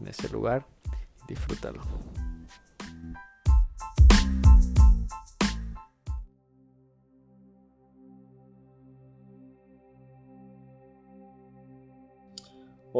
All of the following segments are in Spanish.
en ese lugar disfrútalo.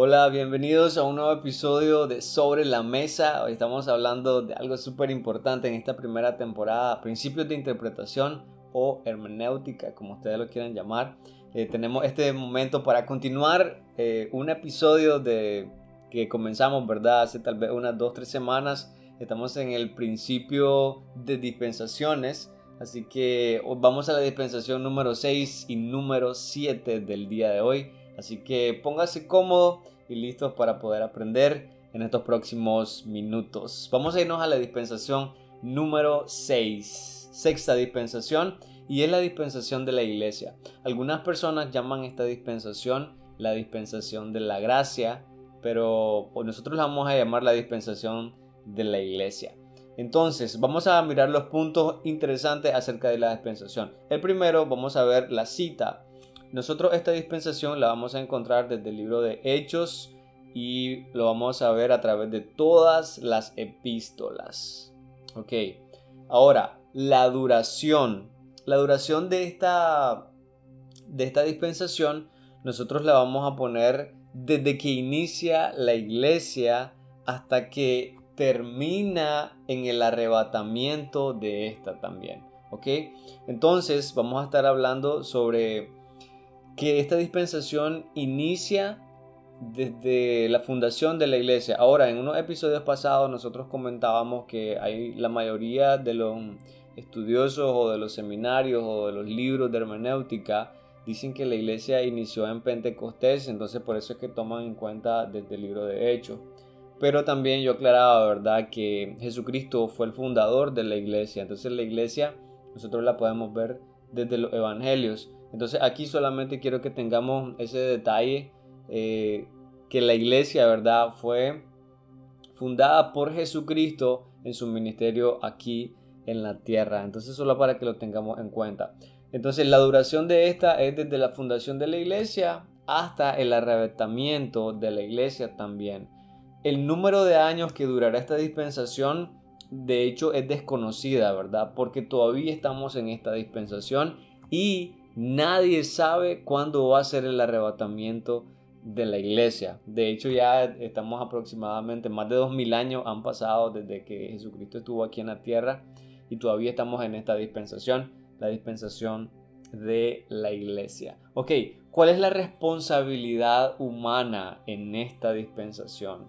Hola, bienvenidos a un nuevo episodio de Sobre la Mesa. Hoy estamos hablando de algo súper importante en esta primera temporada, principios de interpretación o hermenéutica, como ustedes lo quieran llamar. Eh, tenemos este momento para continuar eh, un episodio de que comenzamos, ¿verdad? Hace tal vez unas dos, tres semanas. Estamos en el principio de dispensaciones. Así que vamos a la dispensación número 6 y número 7 del día de hoy. Así que póngase cómodo y listos para poder aprender en estos próximos minutos. Vamos a irnos a la dispensación número 6. Sexta dispensación y es la dispensación de la iglesia. Algunas personas llaman esta dispensación la dispensación de la gracia pero nosotros la vamos a llamar la dispensación de la iglesia. Entonces, vamos a mirar los puntos interesantes acerca de la dispensación. El primero, vamos a ver la cita. Nosotros esta dispensación la vamos a encontrar desde el libro de Hechos y lo vamos a ver a través de todas las epístolas. Ok, ahora, la duración. La duración de esta, de esta dispensación, nosotros la vamos a poner desde que inicia la iglesia hasta que termina en el arrebatamiento de esta también. ¿Ok? Entonces vamos a estar hablando sobre que esta dispensación inicia desde la fundación de la iglesia. Ahora, en unos episodios pasados nosotros comentábamos que hay la mayoría de los estudiosos o de los seminarios o de los libros de hermenéutica dicen que la iglesia inició en Pentecostés, entonces por eso es que toman en cuenta desde el libro de Hechos. Pero también yo aclaraba, ¿verdad?, que Jesucristo fue el fundador de la iglesia. Entonces la iglesia nosotros la podemos ver desde los evangelios. Entonces aquí solamente quiero que tengamos ese detalle, eh, que la iglesia, ¿verdad?, fue fundada por Jesucristo en su ministerio aquí en la tierra. Entonces solo para que lo tengamos en cuenta. Entonces la duración de esta es desde la fundación de la iglesia hasta el arrebatamiento de la iglesia también. El número de años que durará esta dispensación de hecho es desconocida, ¿verdad? Porque todavía estamos en esta dispensación y nadie sabe cuándo va a ser el arrebatamiento de la iglesia. De hecho ya estamos aproximadamente más de dos mil años han pasado desde que Jesucristo estuvo aquí en la tierra y todavía estamos en esta dispensación la dispensación de la iglesia. Ok, ¿cuál es la responsabilidad humana en esta dispensación?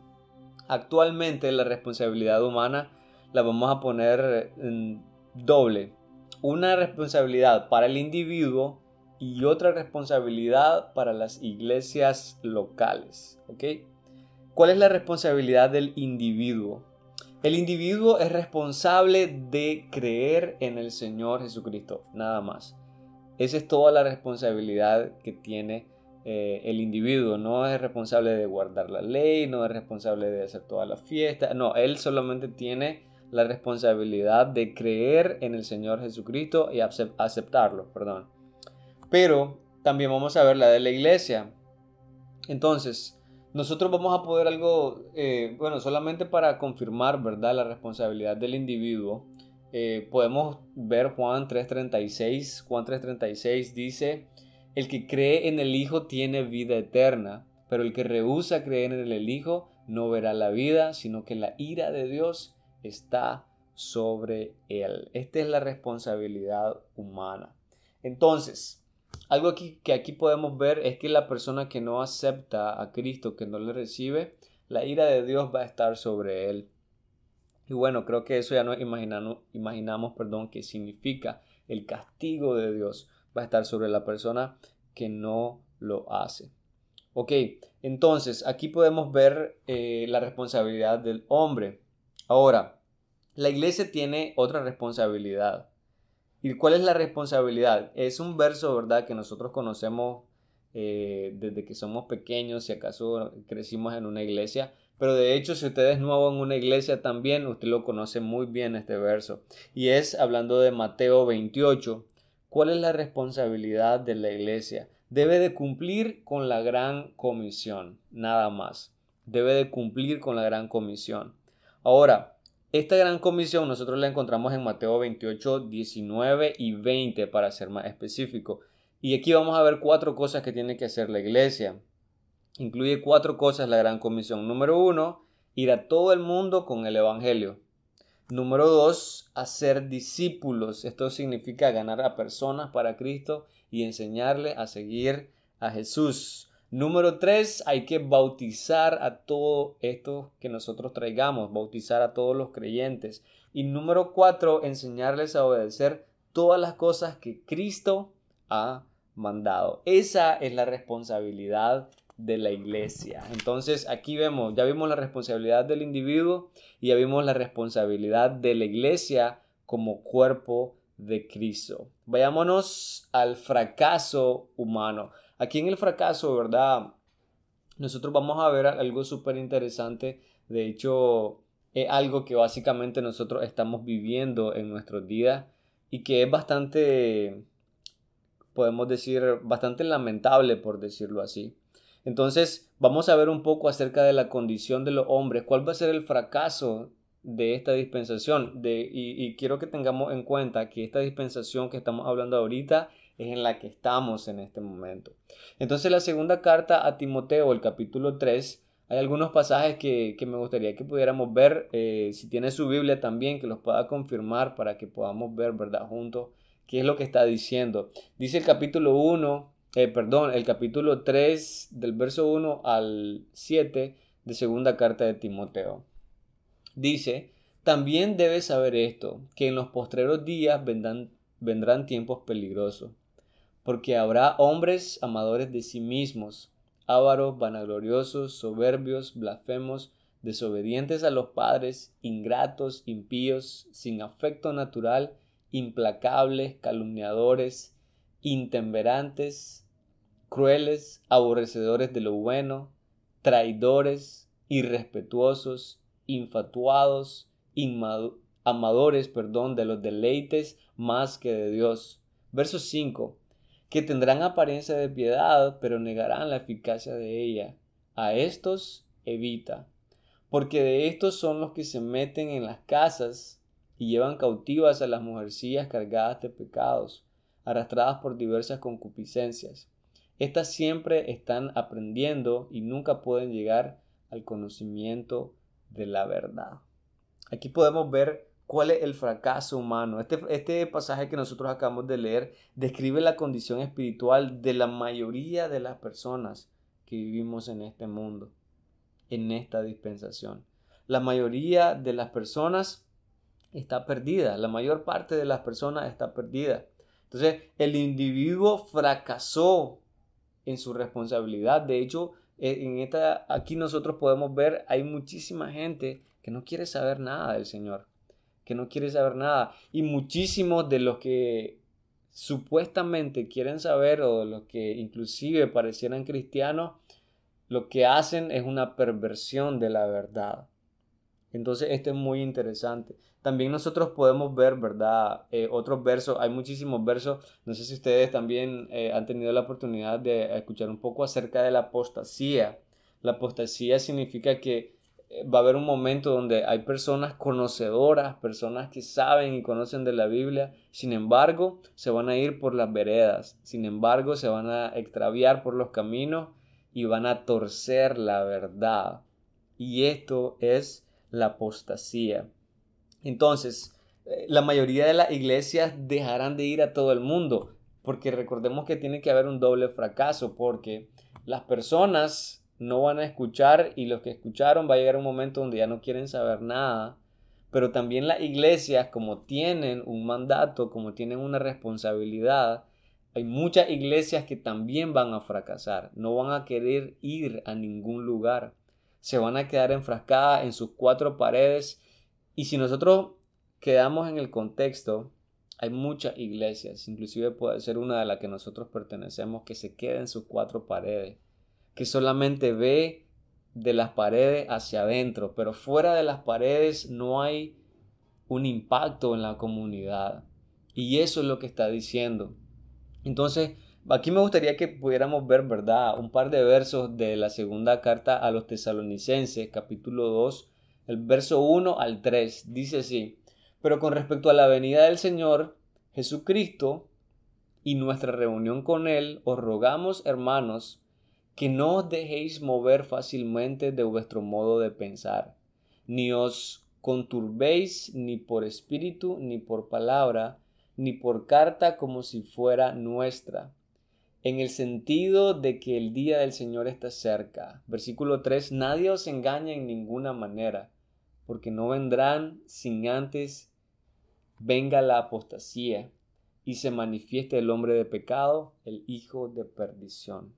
Actualmente la responsabilidad humana la vamos a poner en doble. Una responsabilidad para el individuo y otra responsabilidad para las iglesias locales. ¿ok? ¿Cuál es la responsabilidad del individuo? El individuo es responsable de creer en el Señor Jesucristo, nada más. Esa es toda la responsabilidad que tiene eh, el individuo. No es responsable de guardar la ley, no es responsable de hacer toda la fiesta. No, él solamente tiene la responsabilidad de creer en el Señor Jesucristo y aceptarlo, perdón. Pero también vamos a ver la de la iglesia. Entonces, nosotros vamos a poder algo, eh, bueno, solamente para confirmar, ¿verdad? La responsabilidad del individuo. Eh, podemos ver Juan 3.36. Juan 3.36 dice, el que cree en el Hijo tiene vida eterna, pero el que rehúsa creer en el Hijo no verá la vida, sino que la ira de Dios está sobre él. Esta es la responsabilidad humana. Entonces, algo que aquí podemos ver es que la persona que no acepta a Cristo, que no le recibe, la ira de Dios va a estar sobre él. Y bueno, creo que eso ya no imaginamos, imaginamos perdón, que significa el castigo de Dios va a estar sobre la persona que no lo hace. Ok, entonces aquí podemos ver eh, la responsabilidad del hombre. Ahora, la iglesia tiene otra responsabilidad. ¿Y cuál es la responsabilidad? Es un verso, ¿verdad?, que nosotros conocemos eh, desde que somos pequeños, si acaso crecimos en una iglesia. Pero de hecho, si usted es nuevo en una iglesia también, usted lo conoce muy bien este verso. Y es hablando de Mateo 28. ¿Cuál es la responsabilidad de la iglesia? Debe de cumplir con la gran comisión, nada más. Debe de cumplir con la gran comisión. Ahora, esta gran comisión nosotros la encontramos en Mateo 28, 19 y 20 para ser más específico. Y aquí vamos a ver cuatro cosas que tiene que hacer la iglesia. Incluye cuatro cosas la gran comisión. Número uno, ir a todo el mundo con el Evangelio. Número dos, hacer discípulos. Esto significa ganar a personas para Cristo y enseñarle a seguir a Jesús. Número tres, hay que bautizar a todo esto que nosotros traigamos, bautizar a todos los creyentes. Y número cuatro, enseñarles a obedecer todas las cosas que Cristo ha mandado. Esa es la responsabilidad de la iglesia. Entonces aquí vemos, ya vimos la responsabilidad del individuo y ya vimos la responsabilidad de la iglesia como cuerpo de Cristo. Vayámonos al fracaso humano. Aquí en el fracaso, ¿verdad? Nosotros vamos a ver algo súper interesante. De hecho, es algo que básicamente nosotros estamos viviendo en nuestros días y que es bastante podemos decir, bastante lamentable, por decirlo así. Entonces, vamos a ver un poco acerca de la condición de los hombres, cuál va a ser el fracaso de esta dispensación. De, y, quiero que tengamos en cuenta que esta dispensación que estamos hablando ahorita es en la que estamos en este momento. Entonces, la segunda carta a Timoteo, el capítulo 3, hay algunos pasajes que, me gustaría que pudiéramos ver. Eh, si tiene su Biblia también, que los pueda confirmar para que podamos ver, ¿verdad? Juntos ¿Qué es lo que está diciendo? Dice el capítulo 1, eh, perdón, el capítulo 3 del verso 1 al 7 de segunda carta de Timoteo. Dice, también debes saber esto, que en los postreros días vendrán, vendrán tiempos peligrosos, porque habrá hombres amadores de sí mismos, ávaros, vanagloriosos, soberbios, blasfemos, desobedientes a los padres, ingratos, impíos, sin afecto natural, implacables, calumniadores, intemperantes, crueles, aborrecedores de lo bueno, traidores, irrespetuosos, infatuados, amadores, perdón, de los deleites más que de Dios. Verso 5. Que tendrán apariencia de piedad, pero negarán la eficacia de ella. A estos evita, porque de estos son los que se meten en las casas y llevan cautivas a las mujercillas cargadas de pecados, arrastradas por diversas concupiscencias. Estas siempre están aprendiendo y nunca pueden llegar al conocimiento de la verdad. Aquí podemos ver cuál es el fracaso humano. Este, este pasaje que nosotros acabamos de leer describe la condición espiritual de la mayoría de las personas que vivimos en este mundo, en esta dispensación. La mayoría de las personas está perdida. La mayor parte de las personas está perdida. Entonces, el individuo fracasó en su responsabilidad. De hecho, e, en esta, aquí nosotros podemos ver, hay muchísima gente que no quiere saber nada del Señor, que no quiere saber nada. Y muchísimos de los que supuestamente quieren saber o los que inclusive parecieran cristianos, lo que hacen es una perversión de la verdad. Entonces, esto es muy interesante. También nosotros podemos ver, ¿verdad? Eh, otros versos, hay muchísimos versos. No sé si ustedes también eh, han tenido la oportunidad de escuchar un poco acerca de la apostasía. La apostasía significa que va a haber un momento donde hay personas conocedoras, personas que saben y conocen de la Biblia, sin embargo, se van a ir por las veredas, sin embargo, se van a extraviar por los caminos y van a torcer la verdad. Y esto es la apostasía. Entonces, eh, la mayoría de las iglesias dejarán de ir a todo el mundo, porque recordemos que tiene que haber un doble fracaso, porque las personas no van a escuchar y los que escucharon va a llegar un momento donde ya no quieren saber nada. Pero también las iglesias, como tienen un mandato, como tienen una responsabilidad, hay muchas iglesias que también van a fracasar, no van a querer ir a ningún lugar, se van a quedar enfrascadas en sus cuatro paredes. Y si nosotros quedamos en el contexto, hay muchas iglesias, inclusive puede ser una de las que nosotros pertenecemos, que se queda en sus cuatro paredes, que solamente ve de las paredes hacia adentro, pero fuera de las paredes no hay un impacto en la comunidad. Y eso es lo que está diciendo. Entonces, aquí me gustaría que pudiéramos ver, ¿verdad? Un par de versos de la segunda carta a los tesalonicenses, capítulo 2, el verso 1 al 3. Dice así, pero con respecto a la venida del Señor Jesucristo y nuestra reunión con Él, os rogamos, hermanos, que no os dejéis mover fácilmente de vuestro modo de pensar, ni os conturbéis ni por espíritu, ni por palabra, ni por carta como si fuera nuestra, en el sentido de que el día del Señor está cerca. Versículo 3, nadie os engaña en ninguna manera, porque no vendrán sin antes venga la apostasía y se manifieste el hombre de pecado, el hijo de perdición.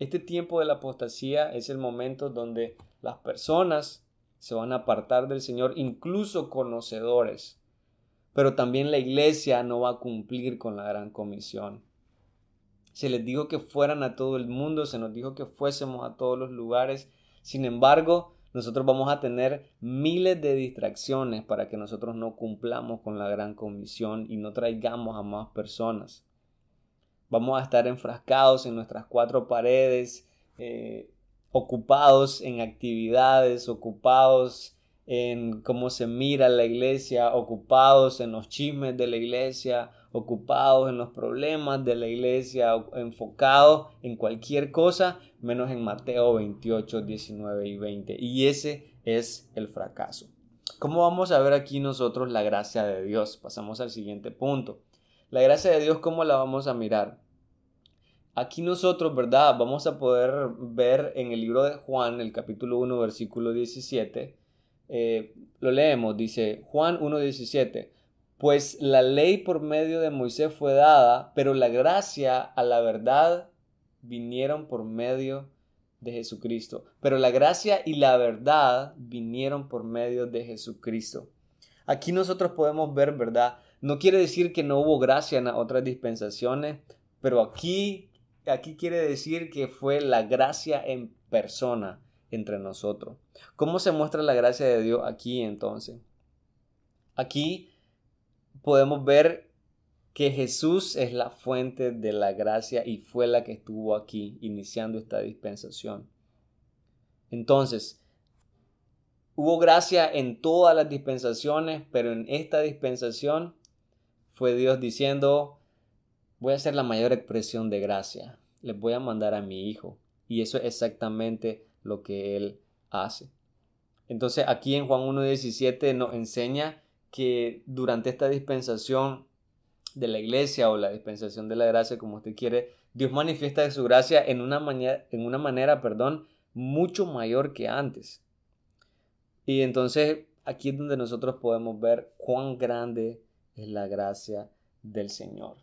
Este tiempo de la apostasía es el momento donde las personas se van a apartar del Señor, incluso conocedores. Pero también la iglesia no va a cumplir con la gran comisión. Se les dijo que fueran a todo el mundo, se nos dijo que fuésemos a todos los lugares. Sin embargo, nosotros vamos a tener miles de distracciones para que nosotros no cumplamos con la gran comisión y no traigamos a más personas. Vamos a estar enfrascados en nuestras cuatro paredes, eh, ocupados en actividades, ocupados en cómo se mira la iglesia, ocupados en los chismes de la iglesia, ocupados en los problemas de la iglesia, enfocados en cualquier cosa menos en Mateo 28, 19 y 20. Y ese es el fracaso. ¿Cómo vamos a ver aquí nosotros la gracia de Dios? Pasamos al siguiente punto. La gracia de Dios, ¿cómo la vamos a mirar? Aquí nosotros, ¿verdad? Vamos a poder ver en el libro de Juan, el capítulo 1, versículo 17. Eh, lo leemos, dice Juan 1.17. Pues la ley por medio de Moisés fue dada, pero la gracia a la verdad vinieron por medio de Jesucristo. Pero la gracia y la verdad vinieron por medio de Jesucristo. Aquí nosotros podemos ver, ¿verdad? No quiere decir que no hubo gracia en otras dispensaciones, pero aquí aquí quiere decir que fue la gracia en persona entre nosotros. ¿Cómo se muestra la gracia de Dios aquí entonces? Aquí podemos ver que Jesús es la fuente de la gracia y fue la que estuvo aquí iniciando esta dispensación. Entonces, hubo gracia en todas las dispensaciones, pero en esta dispensación fue Dios diciendo, voy a hacer la mayor expresión de gracia. Les voy a mandar a mi hijo. Y eso es exactamente lo que él hace. Entonces aquí en Juan 1.17 nos enseña que durante esta dispensación de la iglesia o la dispensación de la gracia, como usted quiere, Dios manifiesta su gracia en una manera, en una manera perdón, mucho mayor que antes. Y entonces aquí es donde nosotros podemos ver cuán grande es la gracia del Señor.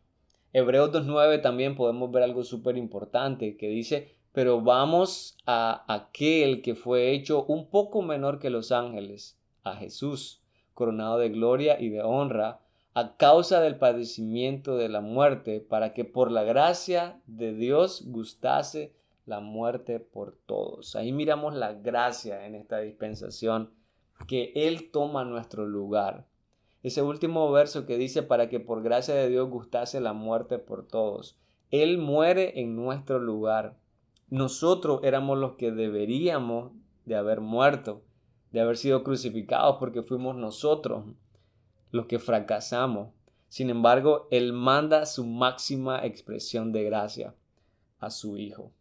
Hebreos 2.9 también podemos ver algo súper importante que dice, pero vamos a aquel que fue hecho un poco menor que los ángeles, a Jesús, coronado de gloria y de honra, a causa del padecimiento de la muerte, para que por la gracia de Dios gustase la muerte por todos. Ahí miramos la gracia en esta dispensación, que Él toma nuestro lugar. Ese último verso que dice, para que por gracia de Dios gustase la muerte por todos. Él muere en nuestro lugar. Nosotros éramos los que deberíamos de haber muerto, de haber sido crucificados porque fuimos nosotros los que fracasamos. Sin embargo, Él manda su máxima expresión de gracia a su Hijo.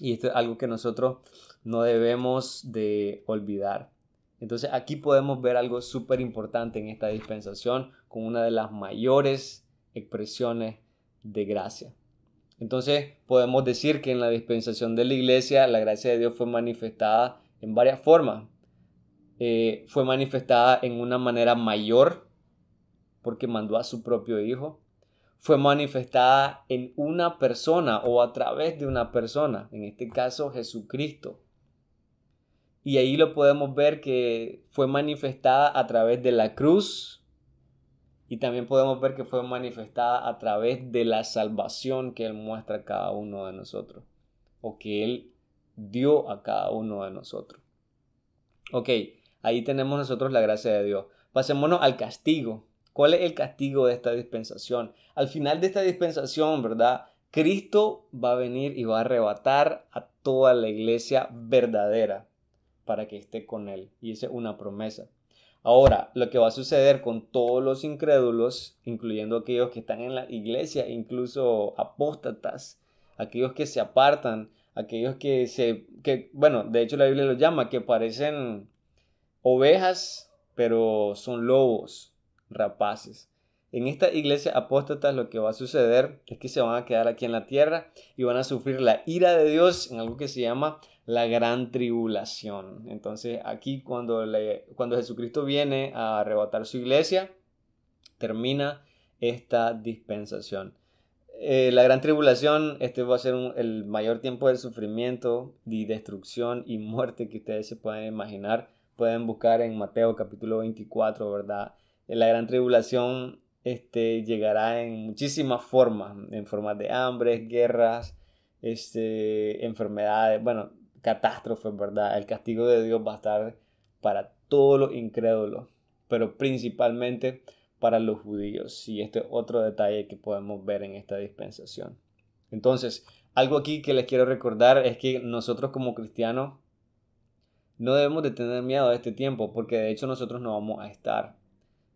Y esto es algo que nosotros no debemos de olvidar. Entonces aquí podemos ver algo súper importante en esta dispensación con una de las mayores expresiones de gracia. Entonces podemos decir que en la dispensación de la iglesia la gracia de Dios fue manifestada en varias formas. Eh, fue manifestada en una manera mayor porque mandó a su propio Hijo. fue manifestada en una persona o a través de una persona, en este caso Jesucristo. Y ahí lo podemos ver que fue manifestada a través de la cruz y también podemos ver que fue manifestada a través de la salvación que Él muestra a cada uno de nosotros o que Él dio a cada uno de nosotros. Ok, ahí tenemos nosotros la gracia de Dios. Pasémonos al castigo. ¿Cuál es el castigo de esta dispensación? Al final de esta dispensación, ¿verdad? Cristo va a venir y va a arrebatar a toda la iglesia verdadera para que esté con Él. Y esa es una promesa. Ahora, lo que va a suceder con todos los incrédulos, incluyendo aquellos que están en la iglesia, incluso apóstatas, aquellos que se apartan, aquellos que se, que, bueno, de hecho la Biblia los llama, que parecen ovejas, pero son lobos rapaces. En esta iglesia apóstata lo que va a suceder es que se van a quedar aquí en la tierra y van a sufrir la ira de Dios en algo que se llama la gran tribulación. Entonces aquí cuando, cuando Jesucristo viene a arrebatar su iglesia, termina esta dispensación. Eh, la gran tribulación, este va a ser el mayor tiempo de sufrimiento y destrucción y muerte que ustedes se pueden imaginar. Pueden buscar en Mateo capítulo 24, ¿verdad? La gran tribulación este, llegará en muchísimas formas, en formas de hambres, guerras, este, enfermedades, bueno, catástrofes, ¿verdad? El castigo de Dios va a estar para todos los incrédulos, pero principalmente para los judíos. Y este es otro detalle que podemos ver en esta dispensación. Entonces, algo aquí que les quiero recordar es que nosotros como cristianos no debemos de tener miedo a este tiempo, porque de hecho nosotros no vamos a estar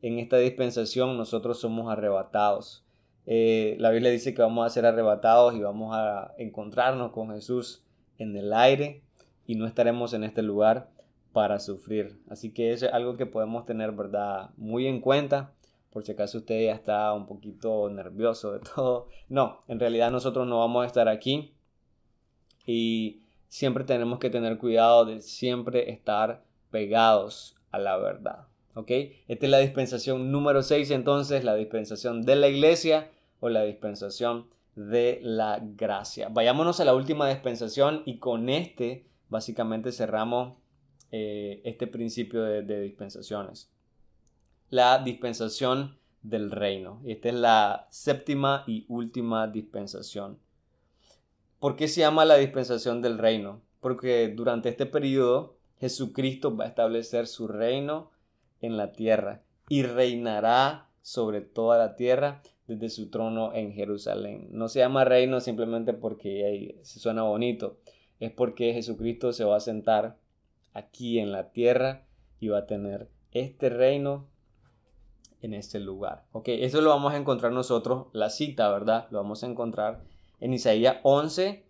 en esta dispensación nosotros somos arrebatados. Eh, la Biblia dice que vamos a ser arrebatados y vamos a encontrarnos con Jesús en el aire y no estaremos en este lugar para sufrir. Así que es algo que podemos tener, ¿verdad? Muy en cuenta. Por si acaso usted ya está un poquito nervioso de todo. No, en realidad nosotros no vamos a estar aquí. Y siempre tenemos que tener cuidado de siempre estar pegados a la verdad. ¿Ok? Esta es la dispensación número 6, entonces, la dispensación de la iglesia o la dispensación de la gracia. Vayámonos a la última dispensación y con este básicamente cerramos eh, este principio de, de, dispensaciones. La dispensación del reino. Esta es la séptima y última dispensación. ¿Por qué se llama la dispensación del reino? Porque durante este periodo Jesucristo va a establecer su reino en la tierra y reinará sobre toda la tierra desde su trono en Jerusalén. No se llama reino simplemente porque se suena bonito, es porque Jesucristo se va a sentar aquí en la tierra y va a tener este reino en este lugar. Ok, eso lo vamos a encontrar nosotros, la cita, ¿verdad? Lo vamos a encontrar en Isaías 11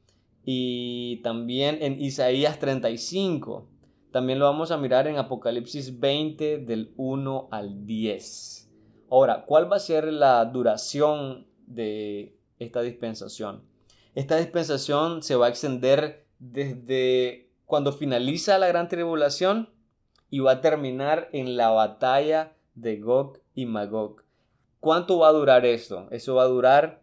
y también en Isaías 35. También lo vamos a mirar en Apocalipsis 20 del 1 al 10. Ahora, ¿cuál va a ser la duración de esta dispensación? Esta dispensación se va a extender desde cuando finaliza la gran tribulación y va a terminar en la batalla de Gog y Magog. ¿Cuánto va a durar esto? Eso va a durar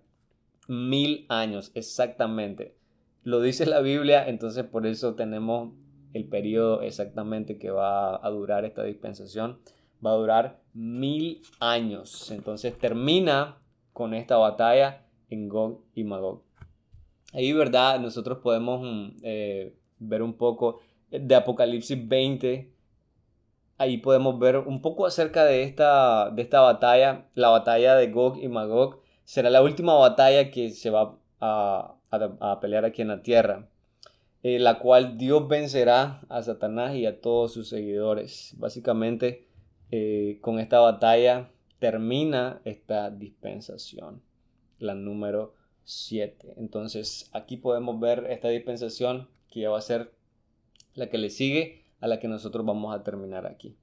mil años, exactamente. Lo dice la Biblia, entonces por eso tenemos el periodo exactamente que va a durar esta dispensación. Va a durar mil años. Entonces termina con esta batalla en Gog y Magog. Ahí, ¿verdad? Nosotros podemos mm, eh, ver un poco de Apocalipsis 20. Ahí podemos ver un poco acerca de esta, de esta batalla. La batalla de Gog y Magog será la última batalla que se va a, a pelear aquí en la tierra. Eh, la cual Dios vencerá a Satanás y a todos sus seguidores. Básicamente, eh, con esta batalla termina esta dispensación, la número 7. Entonces, aquí podemos ver esta dispensación que ya va a ser la que le sigue a la que nosotros vamos a terminar aquí.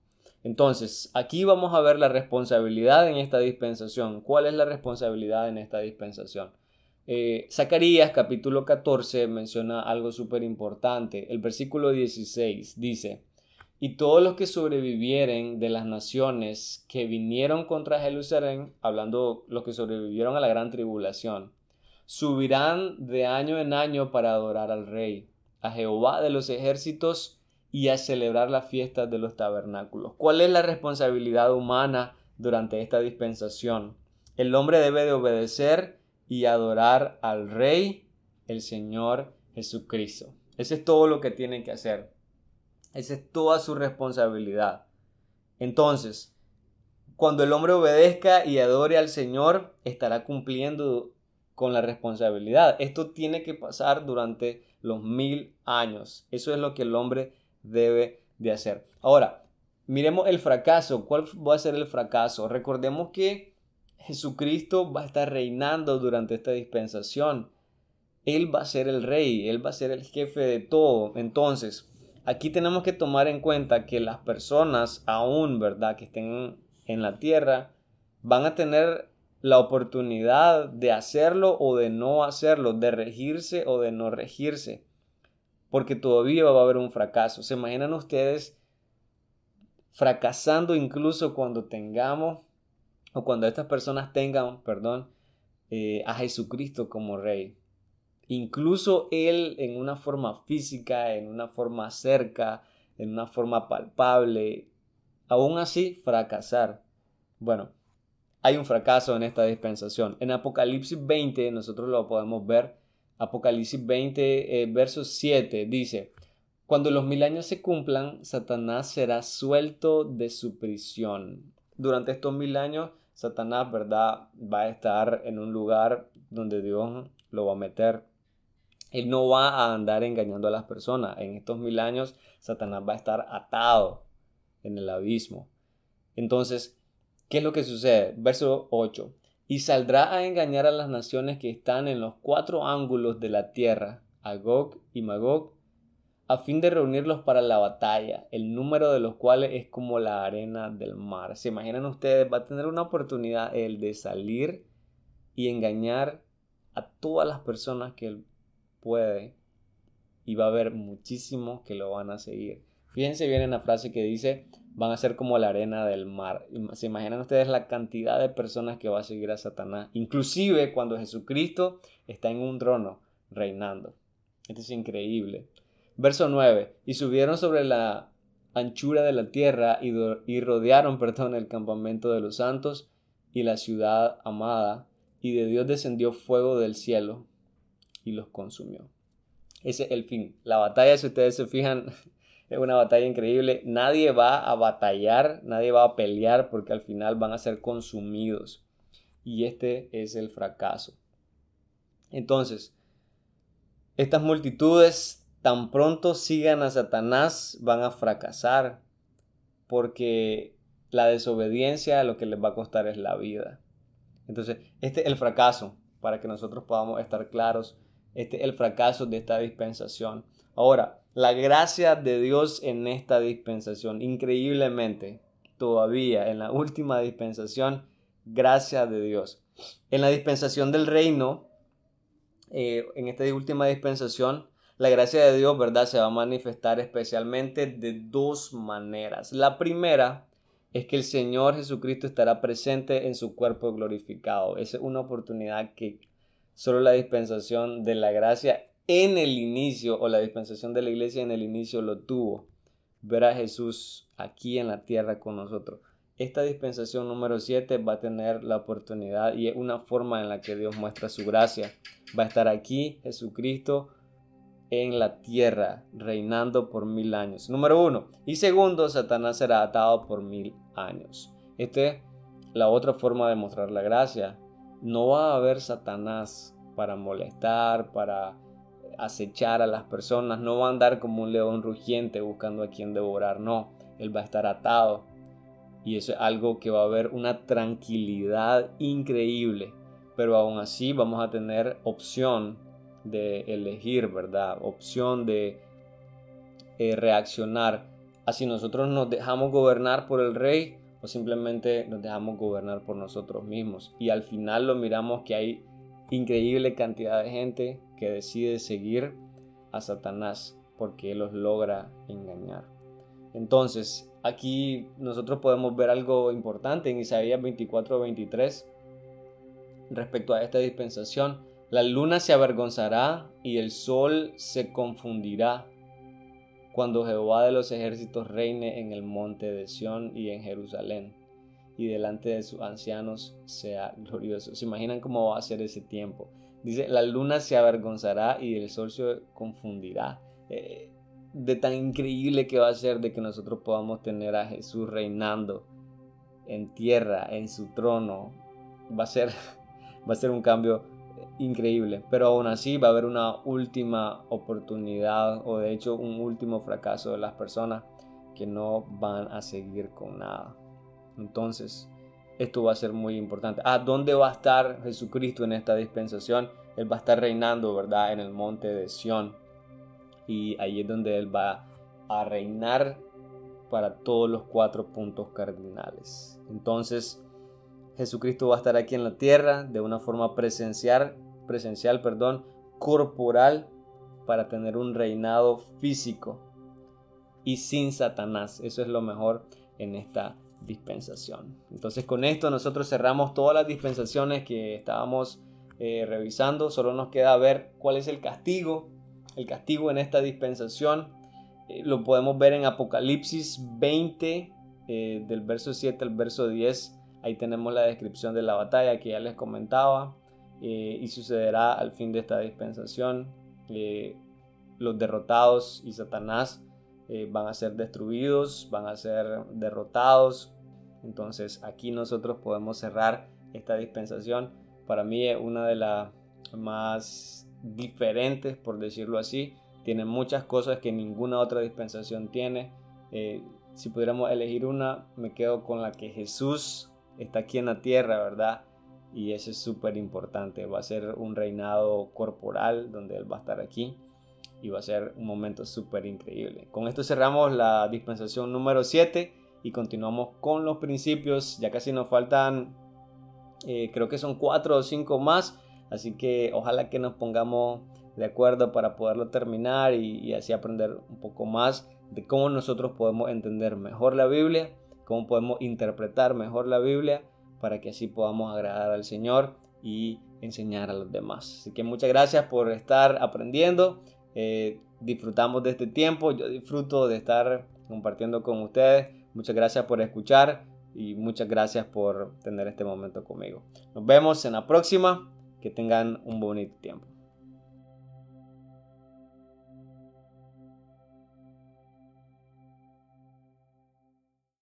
Entonces, aquí vamos a ver la responsabilidad en esta dispensación. ¿Cuál es la responsabilidad en esta dispensación? Eh, Zacarías capítulo 14 menciona algo súper importante. El versículo 16 dice, y todos los que sobrevivieren de las naciones que vinieron contra Jerusalén, hablando los que sobrevivieron a la gran tribulación, subirán de año en año para adorar al Rey, a Jehová de los ejércitos y a celebrar las fiestas de los tabernáculos. ¿Cuál es la responsabilidad humana durante esta dispensación? El hombre debe de obedecer y adorar al Rey, el Señor Jesucristo. Ese es todo lo que tiene que hacer. Esa es toda su responsabilidad. Entonces, cuando el hombre obedezca y adore al Señor, estará cumpliendo con la responsabilidad. Esto tiene que pasar durante los mil años. Eso es lo que el hombre debe de hacer. Ahora, miremos el fracaso. ¿Cuál va a ser el fracaso? Recordemos que Jesucristo va a estar reinando durante esta dispensación. Él va a ser el rey, Él va a ser el jefe de todo. Entonces, aquí tenemos que tomar en cuenta que las personas aún, ¿verdad?, que estén en la tierra, van a tener la oportunidad de hacerlo o de no hacerlo, de regirse o de no regirse, porque todavía va a haber un fracaso. ¿Se imaginan ustedes fracasando incluso cuando tengamos o cuando estas personas tengan, perdón, eh, a Jesucristo como rey? incluso Él en una forma física, en una forma cerca, en una forma palpable, aún así fracasar. Bueno, hay un fracaso en esta dispensación. En Apocalipsis 20, nosotros lo podemos ver, Apocalipsis 20, eh, verso 7, dice, cuando los mil años se cumplan, Satanás será suelto de su prisión. Durante estos mil años, Satanás, ¿verdad? Va a estar en un lugar donde Dios lo va a meter él no va a andar engañando a las personas. En estos mil años, Satanás va a estar atado en el abismo. Entonces, ¿qué es lo que sucede? Verso 8. Y saldrá a engañar a las naciones que están en los cuatro ángulos de la tierra, Agog y Magog, a fin de reunirlos para la batalla, el número de los cuales es como la arena del mar. ¿Se imaginan ustedes? Va a tener una oportunidad el de salir y engañar a todas las personas que él puede y va a haber muchísimos que lo van a seguir. Fíjense bien en la frase que dice, van a ser como la arena del mar. ¿Se imaginan ustedes la cantidad de personas que va a seguir a Satanás? Inclusive cuando Jesucristo está en un trono reinando. Esto es increíble. Verso 9. Y subieron sobre la anchura de la tierra y, y rodearon, perdón, el campamento de los santos y la ciudad amada. Y de Dios descendió fuego del cielo y los consumió. Ese es el fin. La batalla, si ustedes se fijan, es una batalla increíble. Nadie va a batallar, nadie va a pelear porque al final van a ser consumidos. Y este es el fracaso. Entonces, estas multitudes tan pronto sigan a Satanás van a fracasar porque la desobediencia lo que les va a costar es la vida. Entonces, este es el fracaso para que nosotros podamos estar claros este es el fracaso de esta dispensación. Ahora, la gracia de Dios en esta dispensación, increíblemente, todavía en la última dispensación, gracia de Dios. En la dispensación del reino, eh, en esta última dispensación, la gracia de Dios, ¿verdad? Se va a manifestar especialmente de dos maneras. La primera es que el Señor Jesucristo estará presente en su cuerpo glorificado. Esa es una oportunidad que Solo la dispensación de la gracia en el inicio o la dispensación de la iglesia en el inicio lo tuvo. Ver a Jesús aquí en la tierra con nosotros. Esta dispensación número 7 va a tener la oportunidad y es una forma en la que Dios muestra su gracia. Va a estar aquí Jesucristo en la tierra, reinando por mil años. Número uno. Y segundo, Satanás será atado por mil años. Esta es la otra forma de mostrar la gracia no va a haber Satanás para molestar, para acechar a las personas, no va a andar como un león rugiente buscando a quien devorar, no, él va a estar atado. Y eso es algo que va a haber una tranquilidad increíble, pero aún así vamos a tener opción de elegir, ¿verdad? Opción de eh, reaccionar. Así nosotros nos dejamos gobernar por el rey o simplemente nos dejamos gobernar por nosotros mismos. Y al final lo miramos que hay increíble cantidad de gente que decide seguir a Satanás porque él los logra engañar. Entonces, aquí nosotros podemos ver algo importante en Isaías 24, 23 respecto a esta dispensación. La luna se avergonzará y el sol se confundirá cuando Jehová de los ejércitos reine en el monte de Sión y en Jerusalén, y delante de sus ancianos sea glorioso. ¿Se imaginan cómo va a ser ese tiempo? Dice, la luna se avergonzará y el sol se confundirá. Eh, de tan increíble que va a ser de que nosotros podamos tener a Jesús reinando en tierra, en su trono. Va a ser, va a ser un cambio increíble, pero aún así va a haber una última oportunidad o de hecho un último fracaso de las personas que no van a seguir con nada. Entonces, esto va a ser muy importante. ¿A dónde va a estar Jesucristo en esta dispensación? Él va a estar reinando, ¿verdad? En el monte de Sión. Y ahí es donde Él va a reinar para todos los cuatro puntos cardinales. Entonces, Jesucristo va a estar aquí en la tierra de una forma presencial, presencial, perdón, corporal para tener un reinado físico y sin Satanás. Eso es lo mejor en esta dispensación. Entonces con esto nosotros cerramos todas las dispensaciones que estábamos eh, revisando. Solo nos queda ver cuál es el castigo. El castigo en esta dispensación eh, lo podemos ver en Apocalipsis 20 eh, del verso 7 al verso 10 Ahí tenemos la descripción de la batalla que ya les comentaba eh, y sucederá al fin de esta dispensación. Eh, los derrotados y Satanás eh, van a ser destruidos, van a ser derrotados. Entonces aquí nosotros podemos cerrar esta dispensación. Para mí es una de las más diferentes, por decirlo así. Tiene muchas cosas que ninguna otra dispensación tiene. si pudiéramos elegir una, me quedo con la que Jesús está aquí en la tierra, ¿verdad? Y eso es súper importante. Va a ser un reinado corporal donde Él va a estar aquí y va a ser un momento súper increíble. Con esto cerramos la dispensación número 7 y continuamos con los principios. Ya casi nos faltan, eh, creo que son 4 o 5 más. Así que ojalá que nos pongamos de acuerdo para poderlo terminar y, y así aprender un poco más de cómo nosotros podemos entender mejor la Biblia cómo podemos interpretar mejor la Biblia para que así podamos agradar al Señor y enseñar a los demás. Así que muchas gracias por estar aprendiendo. Eh, disfrutamos de este tiempo. Yo disfruto de estar compartiendo con ustedes. Muchas gracias por escuchar y muchas gracias por tener este momento conmigo. Nos vemos en la próxima. Que tengan un bonito tiempo.